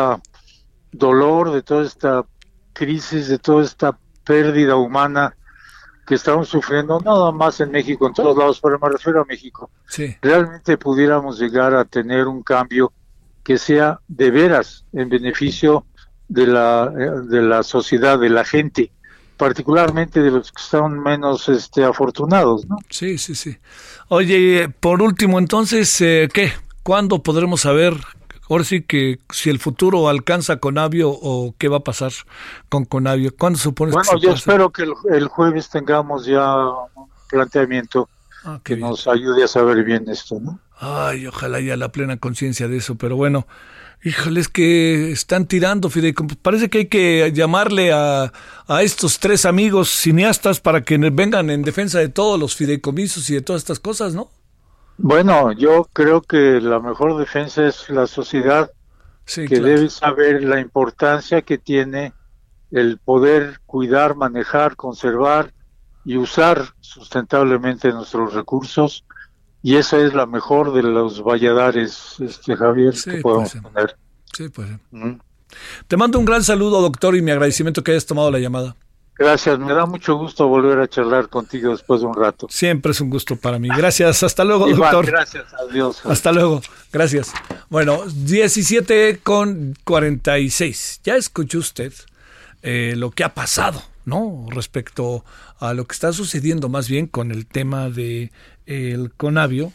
dolor, de toda esta crisis, de toda esta pérdida humana que estamos sufriendo, nada más en México, en todos lados, pero me refiero a México, realmente pudiéramos llegar a tener un cambio que sea de veras en beneficio de la, de la sociedad, de la gente, particularmente de los que están menos este, afortunados, ¿no? Sí, sí, sí. Oye, por último, entonces, eh, ¿qué? ¿Cuándo podremos saber, ahora sí que si el futuro alcanza Conavio o qué va a pasar con Conavio? ¿Cuándo supones bueno, yo espero que el, jueves tengamos ya un planteamiento ah, que nos ayude a saber bien esto, ¿no? Ay, ojalá haya la plena conciencia de eso, pero bueno, híjole, es que están tirando fideicomisos. Parece que hay que llamarle a, a estos tres amigos cineastas para que vengan en defensa de todos los fideicomisos y de todas estas cosas, ¿no? Bueno, yo creo que la mejor defensa es la sociedad que debe saber la importancia que tiene el poder cuidar, manejar, conservar y usar sustentablemente nuestros recursos y esa es la mejor de los valladares, este Javier, que podemos poner. Sí, pues. Te mando un gran saludo, doctor, y mi agradecimiento que hayas tomado la llamada. Gracias, me da mucho gusto volver a charlar contigo después de un rato. Siempre es un gusto para mí. Gracias, hasta luego, doctor. Gracias, adiós. Hasta luego, gracias. Bueno, 17 con 46. Ya escuchó usted eh, lo que ha pasado, ¿no? Respecto a lo que está sucediendo más bien con el tema de el Conavio,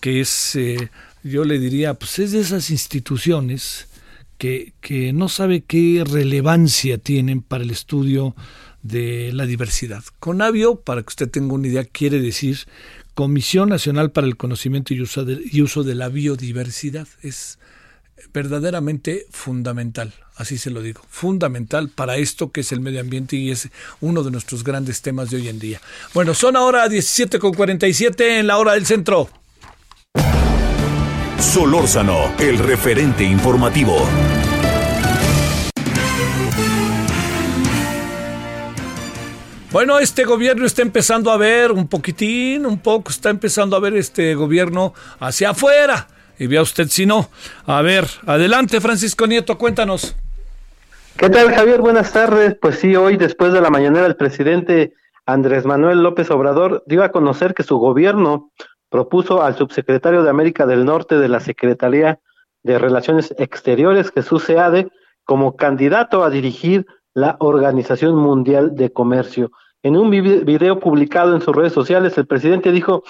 que es, eh, yo le diría, pues es de esas instituciones que, que no sabe qué relevancia tienen para el estudio de la diversidad. Conavio, para que usted tenga una idea, quiere decir Comisión Nacional para el Conocimiento y Uso de, la Biodiversidad. Es verdaderamente fundamental, así se lo digo, fundamental para esto que es el medio ambiente y es uno de nuestros grandes temas de hoy en día. Bueno, son ahora 17.47 en la hora del centro. Solórzano, el referente informativo. Bueno, este gobierno está empezando a ver un poquitín, un poco, está empezando a ver este gobierno hacia afuera y vea usted si no. A ver, adelante Francisco Nieto, cuéntanos. ¿Qué tal Javier? Buenas tardes. Pues sí, hoy después de la mañanera el presidente Andrés Manuel López Obrador dio a conocer que su gobierno propuso al subsecretario de América del Norte de la Secretaría de Relaciones Exteriores, Jesús Seade, como candidato a dirigir la Organización Mundial de Comercio. En un video publicado en sus redes sociales, el presidente dijo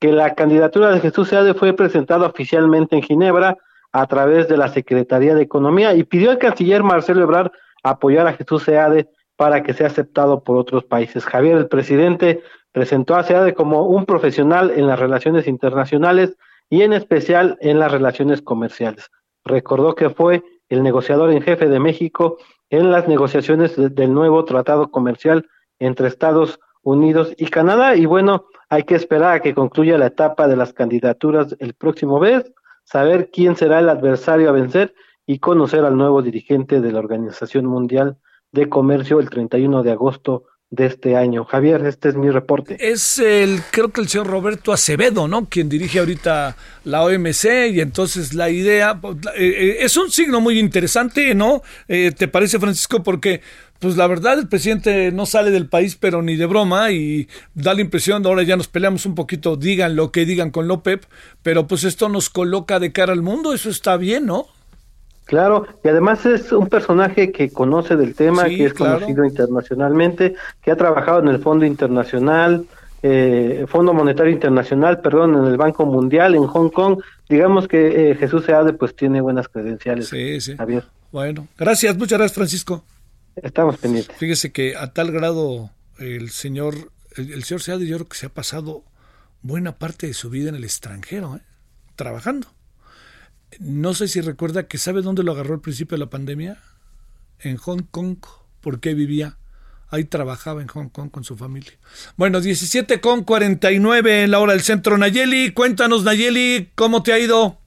que la candidatura de Jesús Seade fue presentada oficialmente en Ginebra a través de la Secretaría de Economía y pidió al canciller Marcelo Ebrard apoyar a Jesús Seade para que sea aceptado por otros países. Javier, el presidente, presentó a Seade como un profesional en las relaciones internacionales y en especial en las relaciones comerciales. Recordó que fue el negociador en jefe de México en las negociaciones del nuevo tratado comercial entre Estados Unidos y Canadá. Y bueno, hay que esperar a que concluya la etapa de las candidaturas el próximo mes, saber quién será el adversario a vencer y conocer al nuevo dirigente de la Organización Mundial de Comercio el 31 de agosto de este año. Javier, este es mi reporte. Es el, creo que el señor Roberto Acevedo, ¿no? Quien dirige ahorita la OMC y entonces la idea, eh, eh, es un signo muy interesante, ¿no? Eh, ¿Te parece, Francisco? Porque, pues la verdad, el presidente no sale del país, pero ni de broma y da la impresión, ahora ya nos peleamos un poquito, digan lo que digan con López, pero pues esto nos coloca de cara al mundo, eso está bien, ¿no? Claro, y además es un personaje que conoce del tema, que es conocido internacionalmente, que ha trabajado en el Fondo Internacional, eh, Fondo Monetario Internacional, perdón, en el Banco Mundial, en Hong Kong. Digamos que eh, Jesús Seade pues tiene buenas credenciales. Sí, sí. Javier. Bueno, gracias, muchas gracias, Francisco. Estamos pendientes. Fíjese que a tal grado el señor, el, señor Seade, yo creo que se ha pasado buena parte de su vida en el extranjero, ¿eh? trabajando. No sé si recuerda que sabe dónde lo agarró al principio de la pandemia. En Hong Kong, porque vivía. Ahí trabajaba en Hong Kong con su familia. Bueno, 17 con 49 en la hora del centro. Nayeli, cuéntanos, Nayeli, ¿cómo te ha ido?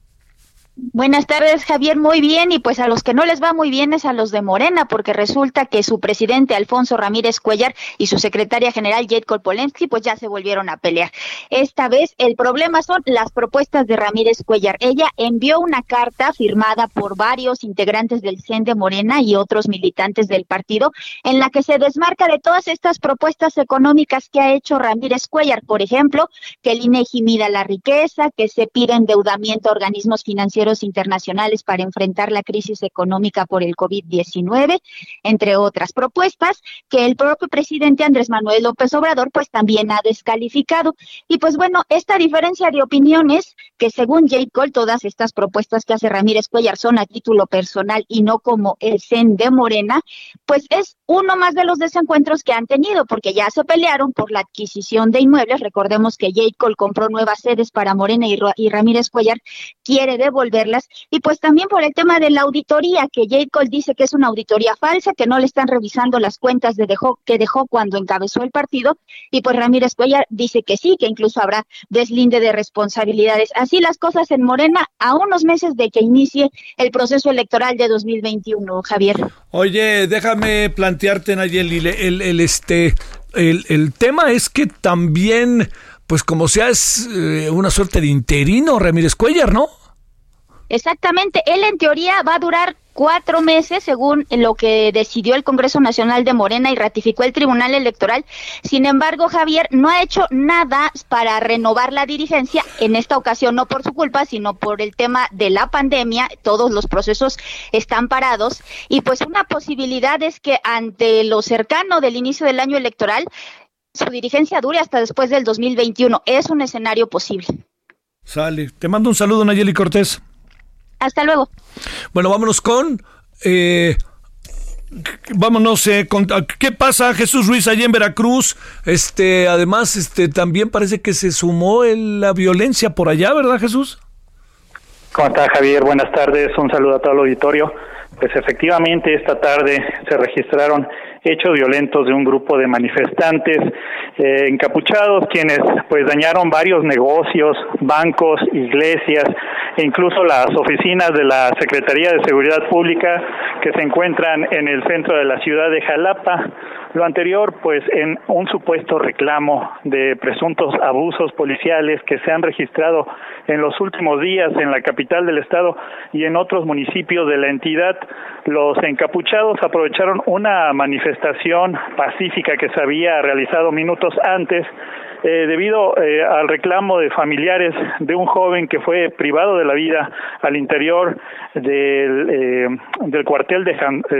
Buenas tardes, Javier. Muy bien. Y pues a los que no les va muy bien es a los de Morena, porque resulta que su presidente Alfonso Ramírez Cuellar y su secretaria general Jet Kolpolensky pues ya se volvieron a pelear. Esta vez el problema son las propuestas de Ramírez Cuellar. Ella envió una carta firmada por varios integrantes del CEN de Morena y otros militantes del partido en la que se desmarca de todas estas propuestas económicas que ha hecho Ramírez Cuellar. Por ejemplo, que el INEGI mida la riqueza, que se pide endeudamiento a organismos financieros internacionales para enfrentar la crisis económica por el COVID-19, entre otras propuestas que el propio presidente Andrés Manuel López Obrador pues también ha descalificado. Y pues bueno, esta diferencia de opiniones que según J. Cole todas estas propuestas que hace Ramírez Cuellar son a título personal y no como el CEN de Morena, pues es uno más de los desencuentros que han tenido porque ya se pelearon por la adquisición de inmuebles. Recordemos que J. Cole compró nuevas sedes para Morena y, Ramírez Cuellar quiere devolver y pues también por el tema de la auditoría, que J. Cole dice que es una auditoría falsa, que no le están revisando las cuentas de dejó, que dejó cuando encabezó el partido, y pues Ramírez Cuellar dice que sí, que incluso habrá deslinde de responsabilidades. Así las cosas en Morena a unos meses de que inicie el proceso electoral de 2021, Javier. Oye, déjame plantearte, Nayeli, el, el, este, el, el tema es que también pues como sea es eh, una suerte de interino Ramírez Cuellar, ¿no? Exactamente, él en teoría va a durar cuatro meses, según lo que decidió el Congreso Nacional de Morena y ratificó el Tribunal Electoral. Sin embargo, Javier no ha hecho nada para renovar la dirigencia, en esta ocasión no por su culpa, sino por el tema de la pandemia, todos los procesos están parados y pues una posibilidad es que ante lo cercano del inicio del año electoral, su dirigencia dure hasta después del 2021. Es un escenario posible. Sale. Te mando un saludo, Nayeli Cortés. Hasta luego. Bueno, vámonos con... Eh, vámonos eh, con, qué pasa Jesús Ruiz allá en Veracruz este además este también parece que se sumó la violencia por allá verdad Jesús cómo está Javier buenas tardes. Un saludo a todo el auditorio. Pues efectivamente esta tarde se registraron hechos violentos de un grupo de manifestantes eh, encapuchados quienes pues dañaron varios negocios, bancos, iglesias e incluso las oficinas de la Secretaría de Seguridad Pública que se encuentran en el centro de la ciudad de Jalapa. Lo anterior, pues, en un supuesto reclamo de presuntos abusos policiales que se han registrado en los últimos días en la capital del estado y en otros municipios de la entidad, los encapuchados aprovecharon una manifestación pacífica que se había realizado minutos antes eh, debido eh, al reclamo de familiares de un joven que fue privado de la vida al interior del, eh, cuartel de,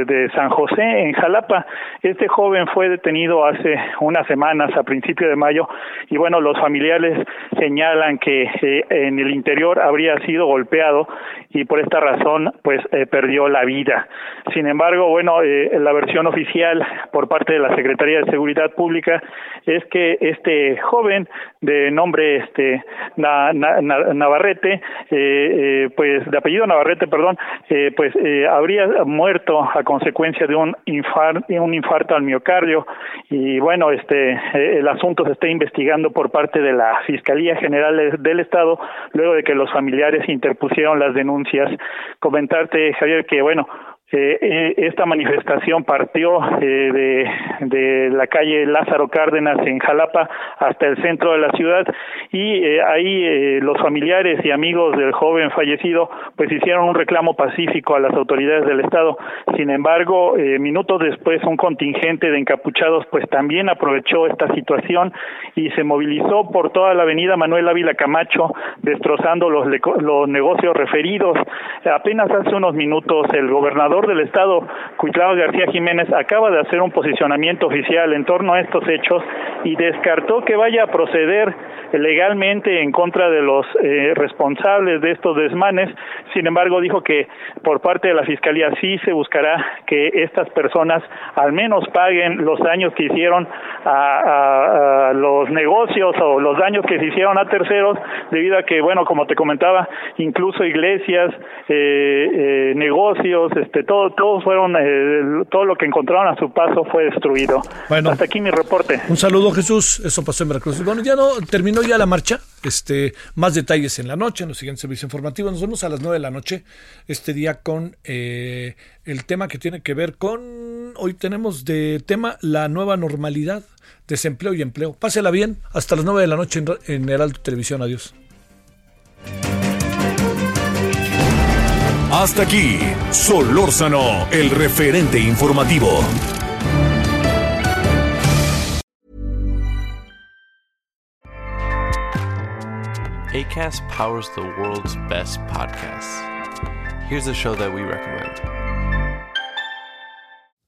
de San José en Jalapa. Este joven fue detenido hace unas semanas, a principios de mayo, y bueno, los familiares señalan que en el interior habría sido golpeado y por esta razón pues perdió la vida. Sin embargo, bueno, la versión oficial por parte de la Secretaría de Seguridad Pública es que este joven de nombre este Navarrete, eh, eh, pues de apellido Navarrete, perdón, eh, pues habría muerto a consecuencia de un infarto, un infarto al miocardio y bueno, este el asunto se está investigando por parte de la Fiscalía General del Estado luego de que los familiares interpusieron las denuncias. Comentarte, Javier, que bueno, eh, eh, esta manifestación partió eh, de, la calle Lázaro Cárdenas en Jalapa hasta el centro de la ciudad y eh, ahí los familiares y amigos del joven fallecido pues hicieron un reclamo pacífico a las autoridades del estado. Sin embargo, minutos después un contingente de encapuchados pues también aprovechó esta situación y se movilizó por toda la avenida Manuel Ávila Camacho destrozando los, los negocios referidos. Apenas hace unos minutos el gobernador del estado, Cuitlao García Jiménez, acaba de hacer un posicionamiento oficial en torno a estos hechos y descartó que vaya a proceder legalmente en contra de los eh, responsables de estos desmanes. Sin embargo, dijo que por parte de la Fiscalía sí se buscará que estas personas al menos paguen los daños que hicieron a, los negocios o los daños que se hicieron a terceros, debido a que, bueno, como te comentaba, incluso iglesias, eh, eh, negocios, este, todo, todos fueron, todo lo que encontraron a su paso fue destruido. Bueno, hasta aquí mi reporte. Un saludo, Jesús. Eso pasó en Veracruz. Bueno, ya no terminó ya la marcha. Este, más detalles en la noche, en los siguientes servicios informativos. Nos vemos a las 9 de la noche este día con eh, el tema que tiene que ver con. Hoy tenemos de tema la nueva normalidad, desempleo y empleo. Pásela bien. Hasta las 9 de la noche en, en Heraldo Televisión. Adiós. Hasta aquí, Solórzano, el referente informativo. ACAST powers the world's best podcasts. Here's a show that we recommend.